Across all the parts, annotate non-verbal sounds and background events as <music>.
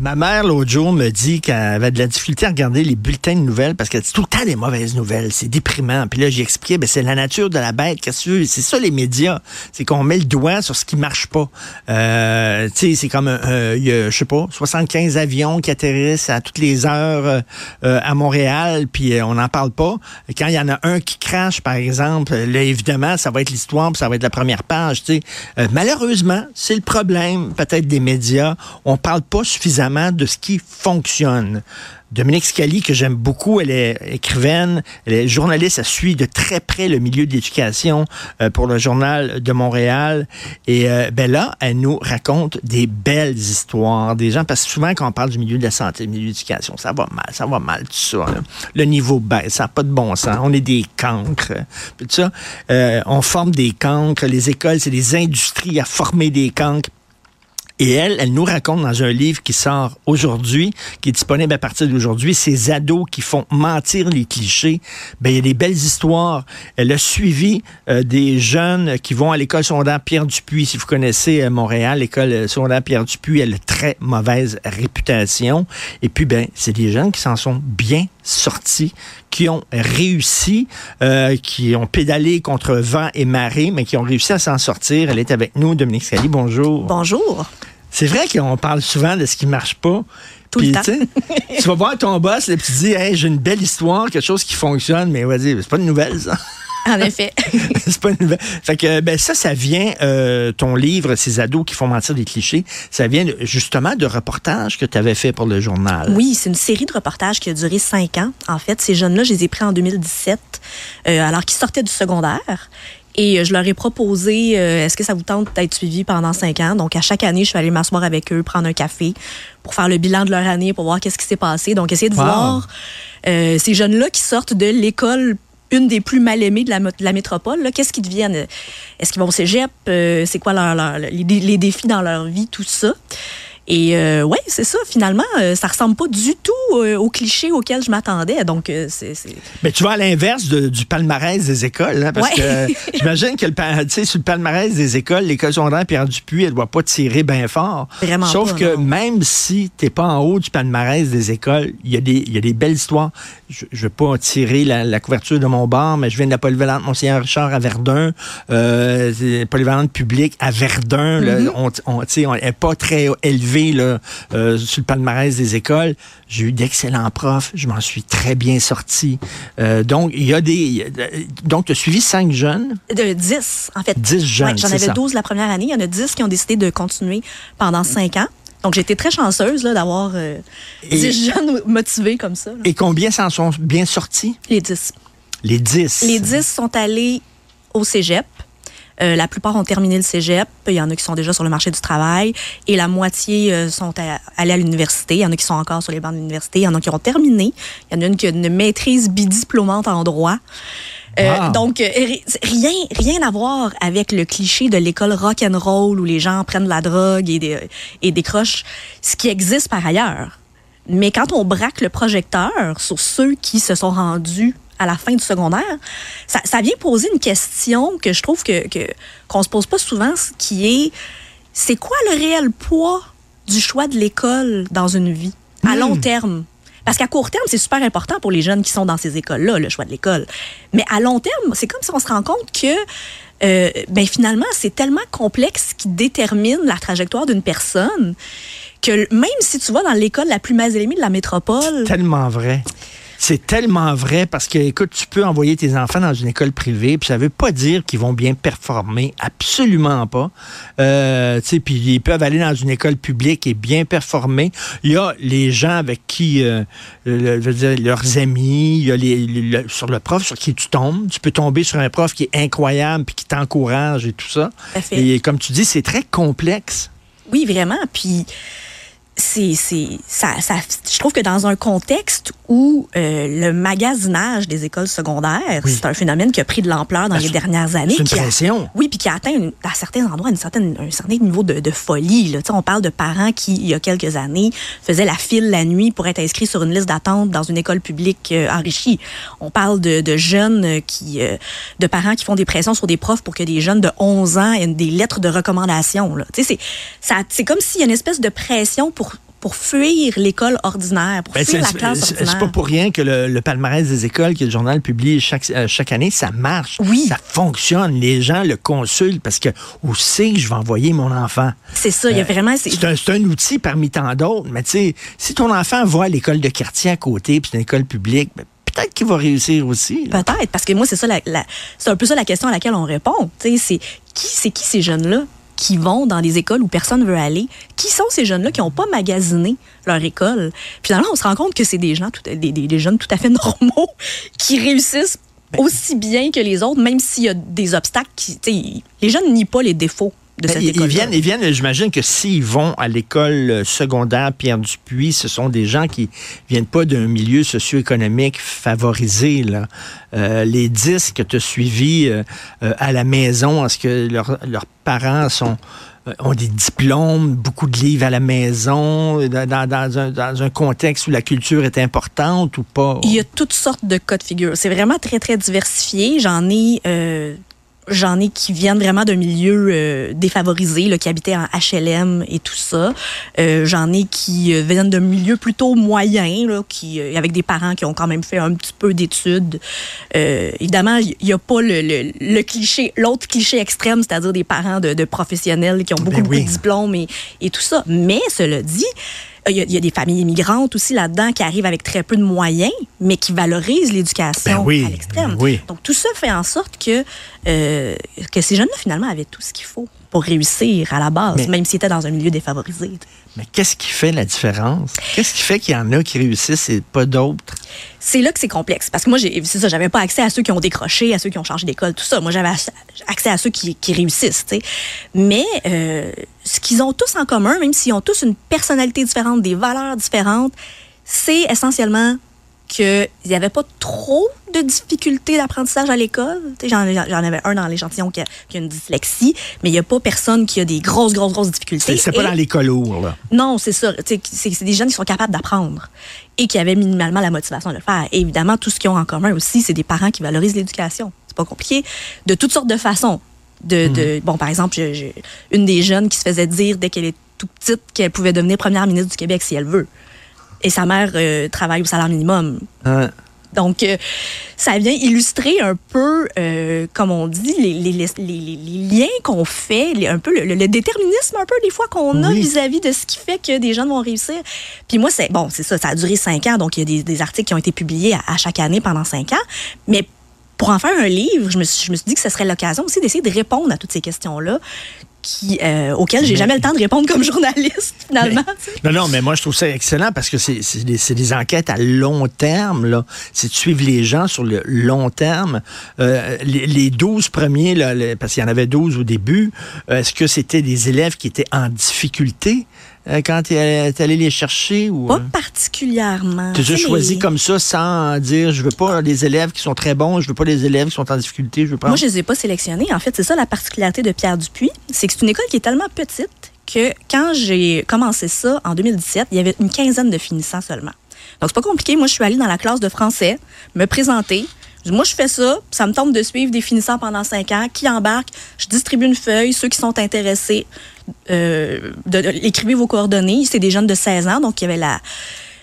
Ma mère, l'autre jour, me dit qu'elle avait de la difficulté à regarder les bulletins de nouvelles parce qu'elle dit tout le temps des mauvaises nouvelles. C'est déprimant. Puis là, j'ai expliqué, ben, c'est la nature de la bête. Qu'est-ce que C'est ça, les médias. C'est qu'on met le doigt sur ce qui marche pas. Euh, tu sais, c'est comme, euh, y a, je sais pas, 75 avions qui atterrissent à toutes les heures euh, à Montréal, puis on n'en parle pas. Quand il y en a un qui crache, par exemple, là, évidemment, ça va être l'histoire, puis ça va être la première page. Tu sais, malheureusement, c'est le problème, peut-être des médias. On parle pas suffisamment de ce qui fonctionne. Dominique Scali, que j'aime beaucoup, elle est écrivaine, elle est journaliste, elle suit de très près le milieu de l'éducation euh, pour le journal de Montréal. Et euh, ben là, elle nous raconte des belles histoires des gens, parce que souvent quand on parle du milieu de la santé, du milieu de l'éducation, ça va mal, ça va mal, tout ça. Le niveau baisse, ça n'a pas de bon sens. On est des cancres. Tout euh, on forme des cancres. Les écoles, c'est des industries à former des cancres et elle, elle nous raconte dans un livre qui sort aujourd'hui, qui est disponible à partir d'aujourd'hui, ces ados qui font mentir les clichés. Ben, il y a des belles histoires. Elle a suivi euh, des jeunes qui vont à l'école secondaire Pierre Dupuis. Si vous connaissez euh, Montréal, l'école euh, secondaire Pierre Dupuis, elle a très mauvaise réputation. Et puis, ben, c'est des jeunes qui s'en sont bien sortis, qui ont réussi, qui ont pédalé contre vent et marée, mais qui ont réussi à s'en sortir. Elle est avec nous, Dominique Scali. Bonjour. Bonjour. C'est vrai qu'on parle souvent de ce qui marche pas. Tout le temps. tu vas voir ton boss, et tu dis, hey, j'ai une belle histoire, quelque chose qui fonctionne, mais vas-y, c'est pas une nouvelle, ça. En effet. <laughs> c'est pas une nouvelle. Fait que, ben, ça, ça vient, euh, ton livre, Ces ados qui font mentir des clichés, ça vient justement de reportages que tu avais fait pour le journal. Oui, c'est une série de reportages qui a duré cinq ans. En fait, ces jeunes-là, je les ai pris en 2017, euh, alors qu'ils sortaient du secondaire. Et euh, je leur ai proposé, euh, est-ce que ça vous tente d'être suivi pendant cinq ans? Donc, à chaque année, je suis allée m'asseoir avec eux, prendre un café pour faire le bilan de leur année, pour voir qu'est-ce qui s'est passé. Donc, essayer de voir euh, ces jeunes-là qui sortent de l'école une des plus mal aimées de la, métropole. Qu'est-ce qu'ils deviennent? Est-ce qu'ils vont au cégep? c'est quoi leur, les, défis dans leur vie? Tout ça? Et euh, ouais, c'est ça. Finalement, euh, ça ressemble pas du tout euh, au cliché auquel je m'attendais. Donc, euh, c'est. Mais tu vas à l'inverse du palmarès des écoles, hein, parce que <laughs> j'imagine que le, sur le palmarès des écoles, l'école secondaire Pierre Dupuis, elle doit pas tirer bien fort. Vraiment Sauf que même si tu n'es pas en haut du palmarès des écoles, il y, a des, y a des belles histoires. Je ne veux pas tirer la, couverture de mon bar, mais je viens de la polyvalente Monseigneur Richard à Verdun, euh, polyvalente publique à Verdun. Mm-hmm. on, on n'est pas très élevé euh, sur le palmarès des écoles. J'ai eu d'excellents profs. Je m'en suis très bien sorti. Euh, donc, il y a des. donc, tu as suivi cinq jeunes? De 10, en fait. 10 jeunes. J'en avais 12 la première année. Il y en a 10 qui ont décidé de continuer pendant cinq ans. Donc, j'ai été très chanceuse d'avoir 10 euh, jeunes motivés comme ça. Et combien s'en sont bien sortis? Les 10. Les 10. Les 10 sont allés au cégep. Euh, la plupart ont terminé le cégep. Il y en a qui sont déjà sur le marché du travail. Et la moitié euh, sont allés à l'université. Il y en a qui sont encore sur les bancs de l'université. Il y en a qui ont terminé. Il y en a une qui a une maîtrise bidiplômante en droit. Euh, donc, rien, rien à voir avec le cliché de l'école rock and roll où les gens prennent de la drogue et, et décrochent, ce qui existe par ailleurs. Mais quand on braque le projecteur sur ceux qui se sont rendus à la fin du secondaire, ça, vient poser une question que je trouve que qu'on se pose pas souvent, qui est c'est quoi le réel poids du choix de l'école dans une vie à long hmm. terme? Parce qu'à court terme, c'est super important pour les jeunes qui sont dans ces écoles-là, le choix de l'école. Mais à long terme, c'est comme si on se rend compte que euh, ben finalement, c'est tellement complexe qui détermine la trajectoire d'une personne que même si tu vas dans l'école la plus mal aimée de la métropole... Tellement vrai. C'est tellement vrai parce que, écoute, tu peux envoyer tes enfants dans une école privée, puis ça veut pas dire qu'ils vont bien performer, absolument pas. Euh, tu sais, puis ils peuvent aller dans une école publique et bien performer. Il y a les gens avec qui, euh, je veux dire, leurs amis, il y a les, sur le prof sur qui tu tombes. Tu peux tomber sur un prof qui est incroyable puis qui t'encourage et tout ça. Et comme tu dis, c'est très complexe. Oui, vraiment. Puis c'est, ça, ça, je trouve que dans un contexte où euh, le magasinage des écoles secondaires, c'est un phénomène qui a pris de l'ampleur dans Ben, les dernières années. c'est une qui a- pression. oui, puis qui a atteint une- à certains endroits une certaine, un certain niveau de, de folie. Là. On parle de parents qui, il y a quelques années, faisaient la file la nuit pour être inscrits sur une liste d'attente dans une école publique euh, enrichie. On parle de, de jeunes euh, qui, euh, de parents qui font des pressions sur des profs pour que des jeunes de 11 ans aient des lettres de recommandation. c'est comme s'il y a une espèce de pression pour pour fuir l'école ordinaire, pour Ben, fuir la classe ordinaire. c'est pas pour rien que le, le palmarès des écoles que le journal publie chaque, euh, chaque année, ça marche. Oui. Ça fonctionne. Les gens le consultent parce que où c'est que je vais envoyer mon enfant? C'est ça, il y a vraiment... c'est- C'est un, outil parmi tant d'autres. Mais tu sais, si ton enfant va à l'école de quartier à côté, puis c'est une école publique, ben, peut-être qu'il va réussir aussi. Peut-être, parce que moi, c'est ça, la, la- c'est un peu ça la question à laquelle on répond. Tu sais, C'est qui, c'est qui ces jeunes-là? Qui vont dans des écoles où personne veut aller? Qui sont ces jeunes-là qui n'ont pas magasiné leur école? Finalement, on se rend compte que c'est des gens, tout- des, des- des jeunes tout à fait <laughs> normaux qui réussissent Ben aussi bien que les autres, même s'il y a des obstacles. Qui, les jeunes nient pas les défauts de Ben, cette ils, viennent, ils viennent, j'imagine que s'ils vont à l'école euh, secondaire Pierre Dupuis, ce sont des gens qui viennent pas d'un milieu socio-économique favorisé. Là. Euh, les dix que tu as suivis euh, euh, à la maison, est-ce que leurs leurs parents sont ont des diplômes, beaucoup de livres à la maison, dans, dans- dans un, dans un contexte où la culture est importante ou pas? Il y a toutes sortes de cas de figure. C'est vraiment très, très diversifié. J'en ai, euh, j'en ai qui viennent vraiment d'un milieu euh, défavorisé, là, qui habitaient en HLM et tout ça. Euh, j'en ai qui euh, viennent d'un milieu plutôt moyen, là, qui, euh, avec des parents qui ont quand même fait un petit peu d'études. Euh, évidemment, il n'y a pas le, le- le cliché, l'autre cliché extrême, c'est-à-dire des parents de, de professionnels qui ont beaucoup, Ben beaucoup de diplômes et, et tout ça. Mais cela dit, il y, a, il y a des familles immigrantes aussi là-dedans qui arrivent avec très peu de moyens, mais qui valorisent l'éducation Ben oui, à l'extrême. oui. Donc tout ça fait en sorte que, euh, que ces jeunes-là, finalement, avaient tout ce qu'il faut pour réussir à la base, Mais- même s'ils étaient dans un milieu défavorisé. Mais qu'est-ce qui fait la différence? Qu'est-ce qui fait qu'il y en a qui réussissent et pas d'autres? c'est là que c'est complexe. Parce que moi, c'est ça, j'avais pas accès à ceux qui ont décroché, à ceux qui ont changé d'école, tout ça. Moi, j'avais accès à ceux qui, qui réussissent. Mais euh, ce qu'ils ont tous en commun, même s'ils ont tous une personnalité différente, des valeurs différentes, c'est essentiellement qu'il n'y avait pas trop de difficultés d'apprentissage à l'école. J'en j'en avais un dans l'échantillon qui a, qui a une dyslexie, mais il n'y a pas personne qui a des grosses, grosses, grosses difficultés. C'est c'est pas Et- dans lourds, là. non, c'est ça. C'est c'est des jeunes qui sont capables d'apprendre et qui avaient minimalement la motivation de le faire. Et évidemment, tout ce qu'ils ont en commun aussi, c'est des parents qui valorisent l'éducation. C'est pas compliqué. De toutes sortes de façons. De, de- bon, par exemple, je- je- une des jeunes qui se faisait dire dès qu'elle est toute petite qu'elle pouvait devenir première ministre du Québec si elle veut. Et sa mère euh, travaille au salaire minimum. Donc, euh, ça vient illustrer un peu, euh, comme on dit, les, les, les, liens qu'on fait, un peu le, le déterminisme un peu des fois qu'on a Oui. vis-à-vis de ce qui fait que des jeunes vont réussir. Puis moi, c'est bon, c'est ça, ça a duré cinq ans, donc il y a des, des articles qui ont été publiés à, à chaque année pendant cinq ans. Mais pour en faire un livre, je me suis, je me suis dit que ce serait l'occasion aussi d'essayer de répondre à toutes ces questions-là. Qui, euh, auxquelles j'ai Mais- jamais le temps de répondre comme <laughs> journaliste, finalement. Non, non, mais moi, je trouve ça excellent parce que c'est des, enquêtes à long terme. là. C'est de suivre les gens sur le long terme. Euh, les, les 12 premiers, là, parce qu'il y en avait 12 au début, euh, est-ce que c'était des élèves qui étaient en difficulté? Quand tu es allé les chercher? ou Pas euh, particulièrement. Tu as choisi les- comme ça sans dire je veux pas des élèves qui sont très bons, je veux pas des élèves qui sont en difficulté, je veux pas. Moi, je les ai pas sélectionnés. En fait, c'est ça la particularité de Pierre Dupuis. C'est que c'est une école qui est tellement petite que quand j'ai commencé ça en 2017, il y avait une quinzaine de finissants seulement. Donc, c'est pas compliqué. Moi, je suis allée dans la classe de français, me présenter. Moi, je fais ça. Ça me tente de suivre des finissants pendant cinq ans. Qui embarque? Je distribue une feuille. Ceux qui sont intéressés, euh, de, de- écrivez vos coordonnées. C'est des jeunes de 16 ans, donc il y avait la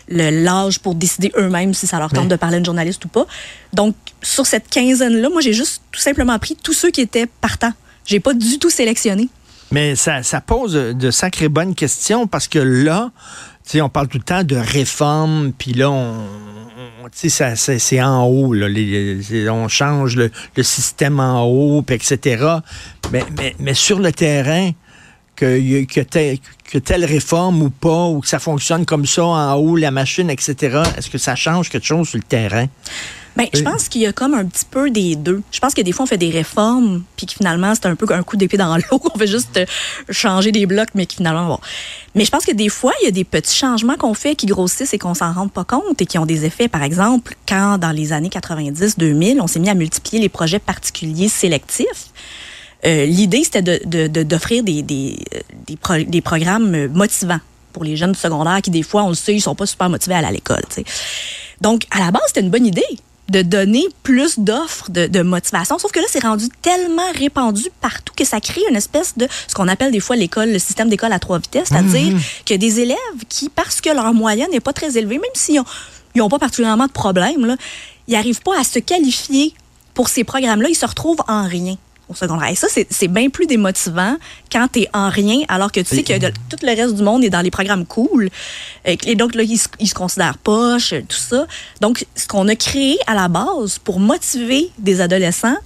l'âge pour décider eux-mêmes si ça leur tente Mais- de parler à une journaliste ou pas. Donc, sur cette quinzaine-là, moi, j'ai juste tout simplement pris tous ceux qui étaient partants. J'ai pas du tout sélectionné. Mais ça, ça pose de sacrées bonnes questions parce que là, tu sais, on parle tout le temps de réforme, puis là, on, c'est en haut, on change le, système en haut, etc. Mais, sur le terrain, que telle réforme ou pas, ou que ça fonctionne comme ça en haut, la machine, etc., est-ce que ça change quelque chose sur le terrain? Ben, je pense qu'il y a comme un petit peu des deux. Je pense que des fois, on fait des réformes, puis que finalement, c'est un peu un coup d'épée dans <laughs> l'eau. On fait juste euh, changer des blocs, mais que finalement, bon. Mais je pense que des fois, il y a des petits changements qu'on fait qui grossissent et qu'on s'en rend pas compte et qui ont des effets. Par exemple, quand dans les années 90-2000, on s'est mis à multiplier les projets particuliers sélectifs. Euh, L'idée, c'était d'offrir de, de, des, des, des, des programmes motivants pour les jeunes du secondaire qui, des fois, on le sait, ils sont pas super motivés à aller à l'école. Donc, à la base, c'était une bonne idée de donner plus d'offres de, de, motivation. Sauf que là, c'est rendu tellement répandu partout que ça crée une espèce de ce qu'on appelle des fois l'école, le système d'école à trois vitesses, c'est-à-dire mmh. que des élèves qui, parce que leur moyenne n'est pas très élevée, même s'ils n'ont ont pas particulièrement de problème, là, ils n'arrivent pas à se qualifier pour ces programmes-là, ils se retrouvent en rien au secondaire. Et ça, c'est bien plus démotivant quand tu es en rien, alors que tu sais que tout le reste du monde est dans les programmes cool. Et donc, là, ils, se considèrent poches, tout ça. Donc, ce qu'on a créé à la base pour motiver des adolescents,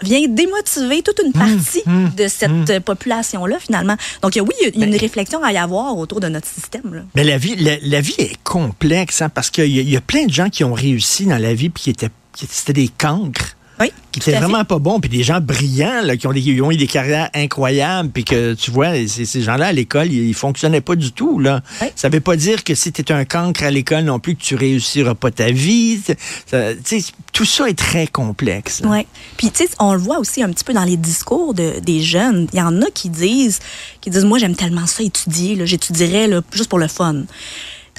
vient démotiver toute une hum, partie hum, de cette hum. population-là, finalement. Donc, oui, il y a une ben réflexion à y avoir autour de notre système. Là. Mais la vie, la, vie est complexe, hein, parce qu'il y, y, a plein de gens qui ont réussi dans la vie puis qui étaient, c'était des cancres. Oui, qui étaient vraiment pas bons, puis des gens brillants là, qui ont, des, ont eu des carrières incroyables, puis que tu vois, ces, gens-là à l'école, ils, fonctionnaient pas du tout. Là. Ça veut pas dire que si tu es un cancre à l'école non plus, que tu réussiras pas ta vie. Ça, tout ça est très complexe. Oui. Puis tu sais, on le voit aussi un petit peu dans les discours de, des jeunes. Il y en a qui disent, qui disent, moi j'aime tellement ça étudier, j'étudierais juste pour le fun.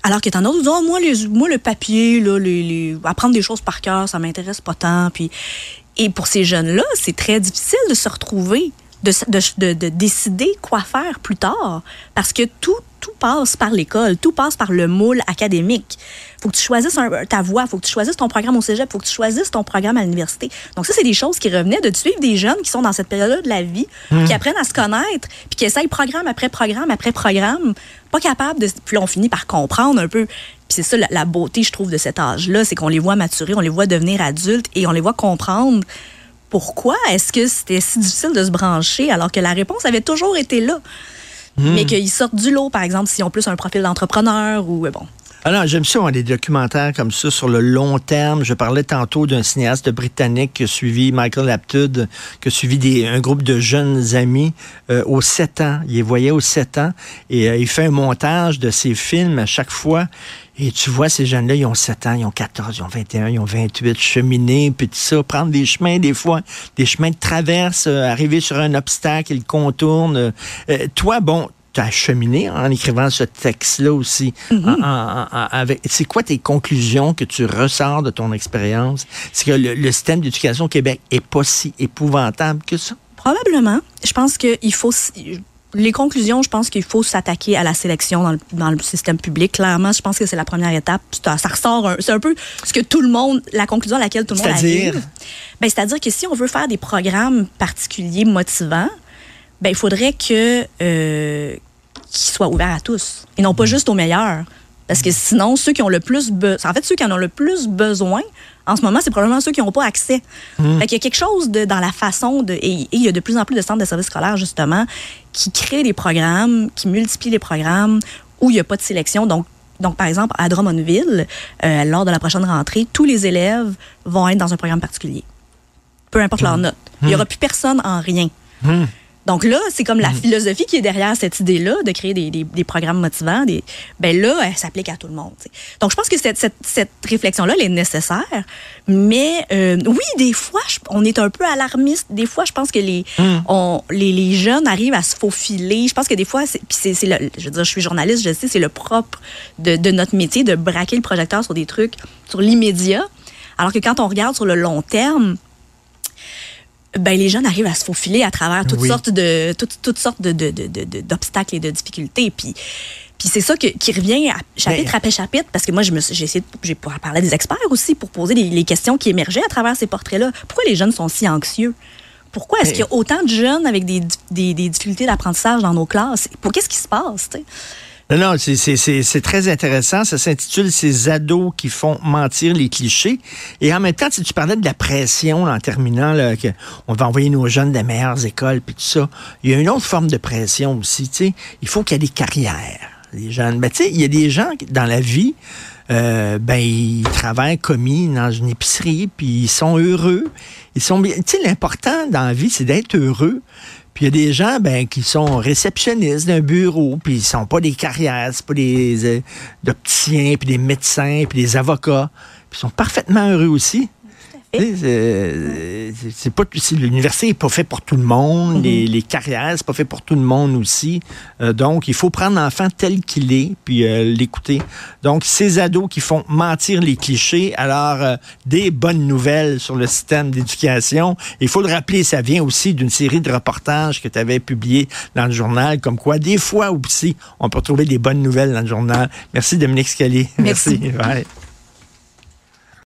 Alors que t'en as d'autres oh, moi, les, moi, le papier, là, les, apprendre des choses par cœur, ça m'intéresse pas tant. Puis, et pour ces jeunes-là, c'est très difficile de se retrouver, de, de, de, décider quoi faire plus tard. Parce que tout, tout passe par l'école, tout passe par le moule académique. faut que tu choisisses ta voie, faut que tu choisisses ton programme au cégep, faut que tu choisisses ton programme à l'université. Donc ça, c'est des choses qui revenaient de suivre des jeunes qui sont dans cette période-là de la vie, mmh. qui apprennent à se connaître, puis qui essayent programme après programme après programme, pas capable de... Puis on finit par comprendre un peu. Puis c'est ça la, la, beauté, je trouve, de cet âge-là, c'est qu'on les voit maturer, on les voit devenir adultes et on les voit comprendre pourquoi est-ce que c'était si difficile de se brancher alors que la réponse avait toujours été là? Hmm. Mais qu'ils sortent du lot, par exemple, s'ils ont plus un profil d'entrepreneur ou bon. Alors, j'aime ça, on des documentaires comme ça sur le long terme. Je parlais tantôt d'un cinéaste britannique qui a suivi Michael Aptud, qui a suivi des, un groupe de jeunes amis euh, aux 7 ans. Il les voyait aux 7 ans et euh, il fait un montage de ses films à chaque fois. Et tu vois, ces jeunes-là, ils ont 7 ans, ils ont 14, ils ont 21, ils ont 28, cheminer, puis tout ça, prendre des chemins, des fois, des chemins de traverse, euh, arriver sur un obstacle, ils contournent. Euh, toi, bon, tu as cheminé en écrivant ce texte-là aussi. Mm-hmm. c'est quoi tes conclusions que tu ressors de ton expérience? C'est que le, le système d'éducation au Québec est pas si épouvantable que ça? Probablement. Je pense qu'il faut les conclusions, je pense qu'il faut s'attaquer à la sélection dans le, dans le, système public. Clairement, je pense que c'est la première étape. Ça, ressort, c'est un peu ce que tout le monde, la conclusion à laquelle tout le monde arrive. Ben, c'est-à-dire que si on veut faire des programmes particuliers motivants, ben, il faudrait que euh, qu'ils soient ouverts à tous et non pas mm. juste aux meilleurs. Parce que sinon, ceux qui ont le plus besoin, en fait, ceux qui en ont le plus besoin, en ce moment, c'est probablement ceux qui n'ont pas accès. Mmh. il y a quelque chose de, dans la façon de. Et, il y a de plus en plus de centres de services scolaires, justement, qui créent des programmes, qui multiplient les programmes où il n'y a pas de sélection. Donc, donc, par exemple, à Drummondville, euh, lors de la prochaine rentrée, tous les élèves vont être dans un programme particulier. Peu importe leur mmh. note. Il n'y aura mmh. plus personne en rien. Donc là, c'est comme la mm. philosophie qui est derrière cette idée-là de créer des, des, programmes motivants. Des, ben là, elle s'applique à tout le monde. Donc je pense que cette, cette, cette réflexion-là, elle est nécessaire. Mais euh, oui, des fois, on est un peu alarmiste. Des fois, je pense que les, mm. on, les, les, jeunes arrivent à se faufiler. Je pense que des fois, c'est, c'est, je veux dire, je suis journaliste, je sais, c'est le propre de, de notre métier de braquer le projecteur sur des trucs, sur l'immédiat. Alors que quand on regarde sur le long terme, ben, les jeunes arrivent à se faufiler à travers toutes sortes de toutes, toutes sortes de, de, de, d'obstacles et de difficultés. Puis, puis c'est ça que, qui revient à chapitre ben, après chapitre, parce que moi, j'ai essayé de, j'ai parler des experts aussi pour poser les, les, questions qui émergeaient à travers ces portraits-là. Pourquoi les jeunes sont si anxieux? Pourquoi est-ce ben, qu'il y a autant de jeunes avec des, des, des difficultés d'apprentissage dans nos classes? Pour qu'est-ce qui se passe? T'sais? Non, non, c'est très intéressant. Ça s'intitule Ces ados qui font mentir les clichés. Et en même temps, si tu parlais de la pression en terminant, là, que on va envoyer nos jeunes des meilleures écoles, puis tout ça, il y a une autre forme de pression aussi. Sais, il faut qu'il y ait des carrières. les jeunes. Ben, tu sais, il y a des gens dans la vie, euh, ben, ils travaillent commis dans une épicerie, puis ils sont heureux. Ils sont. Tu sais, l'important dans la vie, c'est d'être heureux. Puis il y a des gens ben, qui sont réceptionnistes d'un bureau, puis ils sont pas des carrières, c'est pas des euh, opticiens, puis des médecins, puis des avocats. Puis ils sont parfaitement heureux aussi. C'est pas l'université n'est pas fait pour tout le monde, les, les carrières c'est pas fait pour tout le monde aussi. Euh, donc il faut prendre l'enfant tel qu'il est puis euh, l'écouter. Donc ces ados qui font mentir les clichés, alors euh, des bonnes nouvelles sur le système d'éducation. Il faut le rappeler, ça vient aussi d'une série de reportages que tu avais publiés dans le journal, comme quoi des fois aussi on peut trouver des bonnes nouvelles dans le journal. Merci Dominique Scali. Merci. <laughs>